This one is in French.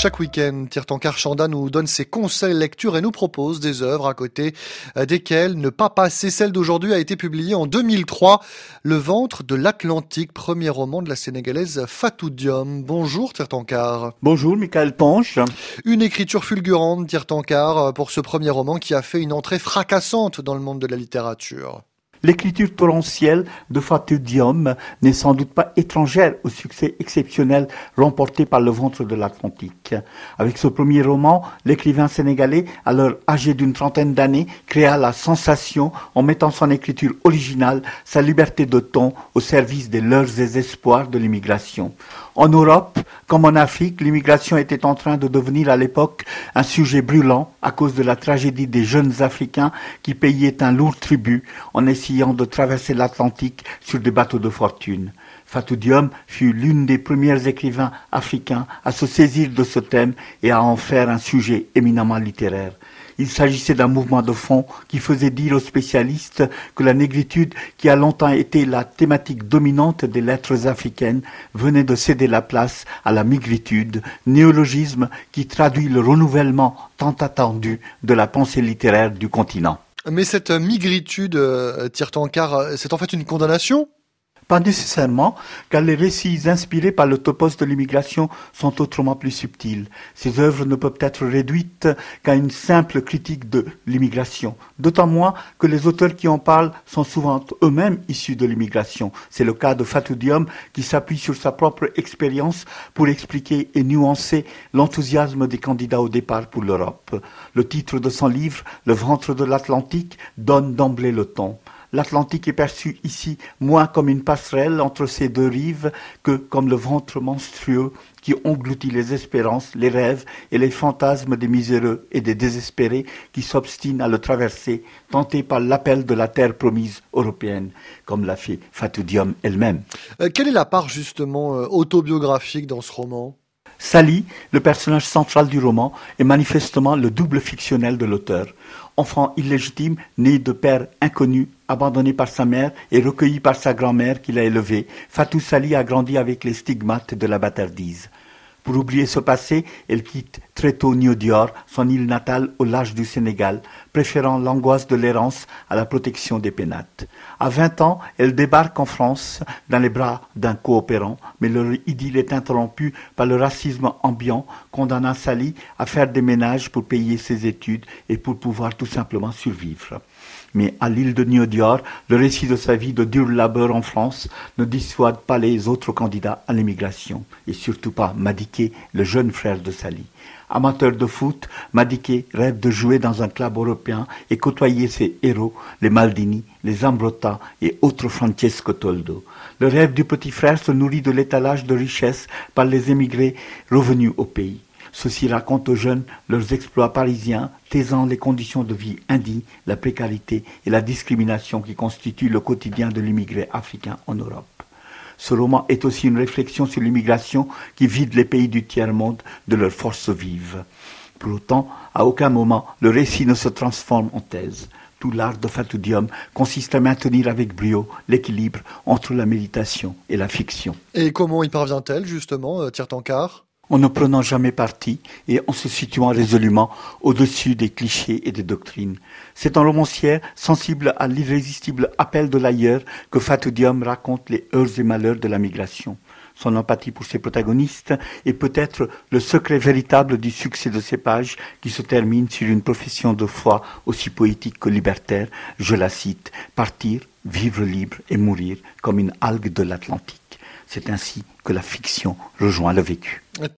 Chaque week-end, Tirtankar Chanda nous donne ses conseils lecture et nous propose des œuvres à côté euh, desquelles ne pas passer. Celle d'aujourd'hui a été publiée en 2003, Le ventre de l'Atlantique, premier roman de la sénégalaise Fatou Diom. Bonjour Tirtankar. Bonjour Michael Ponche. Une écriture fulgurante, Tirtankar, euh, pour ce premier roman qui a fait une entrée fracassante dans le monde de la littérature. L'écriture torrentielle de Fatou Diom n'est sans doute pas étrangère au succès exceptionnel remporté par le ventre de l'Atlantique. Avec ce premier roman, l'écrivain sénégalais, alors âgé d'une trentaine d'années, créa la sensation en mettant son écriture originale, sa liberté de ton au service des leurs et espoirs de l'immigration. En Europe, comme en Afrique, l'immigration était en train de devenir à l'époque un sujet brûlant à cause de la tragédie des jeunes Africains qui payaient un lourd tribut en essayant de traverser l'Atlantique sur des bateaux de fortune. Fatou Diom fut l'une des premières écrivains africains à se saisir de ce thème et à en faire un sujet éminemment littéraire. Il s'agissait d'un mouvement de fond qui faisait dire aux spécialistes que la négritude, qui a longtemps été la thématique dominante des lettres africaines, venait de céder la place à la migritude, néologisme qui traduit le renouvellement tant attendu de la pensée littéraire du continent. Mais cette migritude, euh, Tirtankar, c'est en fait une condamnation pas nécessairement, car les récits inspirés par le topos de l'immigration sont autrement plus subtils. Ces œuvres ne peuvent être réduites qu'à une simple critique de l'immigration, d'autant moins que les auteurs qui en parlent sont souvent eux-mêmes issus de l'immigration. C'est le cas de Fatou Diom qui s'appuie sur sa propre expérience pour expliquer et nuancer l'enthousiasme des candidats au départ pour l'Europe. Le titre de son livre, Le ventre de l'Atlantique, donne d'emblée le ton l'Atlantique est perçu ici moins comme une passerelle entre ces deux rives que comme le ventre monstrueux qui engloutit les espérances, les rêves et les fantasmes des miséreux et des désespérés qui s'obstinent à le traverser, tentés par l'appel de la terre promise européenne, comme l'a fait Fatou Diom elle-même. Euh, quelle est la part justement euh, autobiographique dans ce roman? Sally, le personnage central du roman, est manifestement le double fictionnel de l'auteur. Enfant illégitime, né de père inconnu, abandonné par sa mère et recueilli par sa grand-mère qui l'a élevé, Fatou Sally a grandi avec les stigmates de la bâtardise. Pour oublier ce passé, elle quitte très tôt Dior, son île natale au large du Sénégal, préférant l'angoisse de l'errance à la protection des pénates. À vingt ans, elle débarque en France dans les bras d'un coopérant, mais leur idylle est interrompue par le racisme ambiant, condamnant Sally à faire des ménages pour payer ses études et pour pouvoir tout simplement survivre. Mais à l'île de Niodior, le récit de sa vie de dur labeur en France ne dissuade pas les autres candidats à l'émigration, et surtout pas Madiké, le jeune frère de Sally. Amateur de foot, Madiké rêve de jouer dans un club européen et côtoyer ses héros, les Maldini, les Ambrota et autres Francesco Toldo. Le rêve du petit frère se nourrit de l'étalage de richesses par les émigrés revenus au pays. Ceux-ci racontent aux jeunes leurs exploits parisiens, taisant les conditions de vie indignes, la précarité et la discrimination qui constituent le quotidien de l'immigré africain en Europe. Ce roman est aussi une réflexion sur l'immigration qui vide les pays du tiers-monde de leurs forces vives. Pour autant, à aucun moment le récit ne se transforme en thèse. Tout l'art de Fatoudium consiste à maintenir avec brio l'équilibre entre la méditation et la fiction. Et comment y parvient-elle, justement, euh, Tirtankar en ne prenant jamais parti et en se situant résolument au-dessus des clichés et des doctrines. C'est en romancière, sensible à l'irrésistible appel de l'ailleurs, que Fatou raconte les heures et malheurs de la migration. Son empathie pour ses protagonistes est peut-être le secret véritable du succès de ces pages qui se terminent sur une profession de foi aussi poétique que libertaire. Je la cite, partir, vivre libre et mourir comme une algue de l'Atlantique. C'est ainsi que la fiction rejoint le vécu.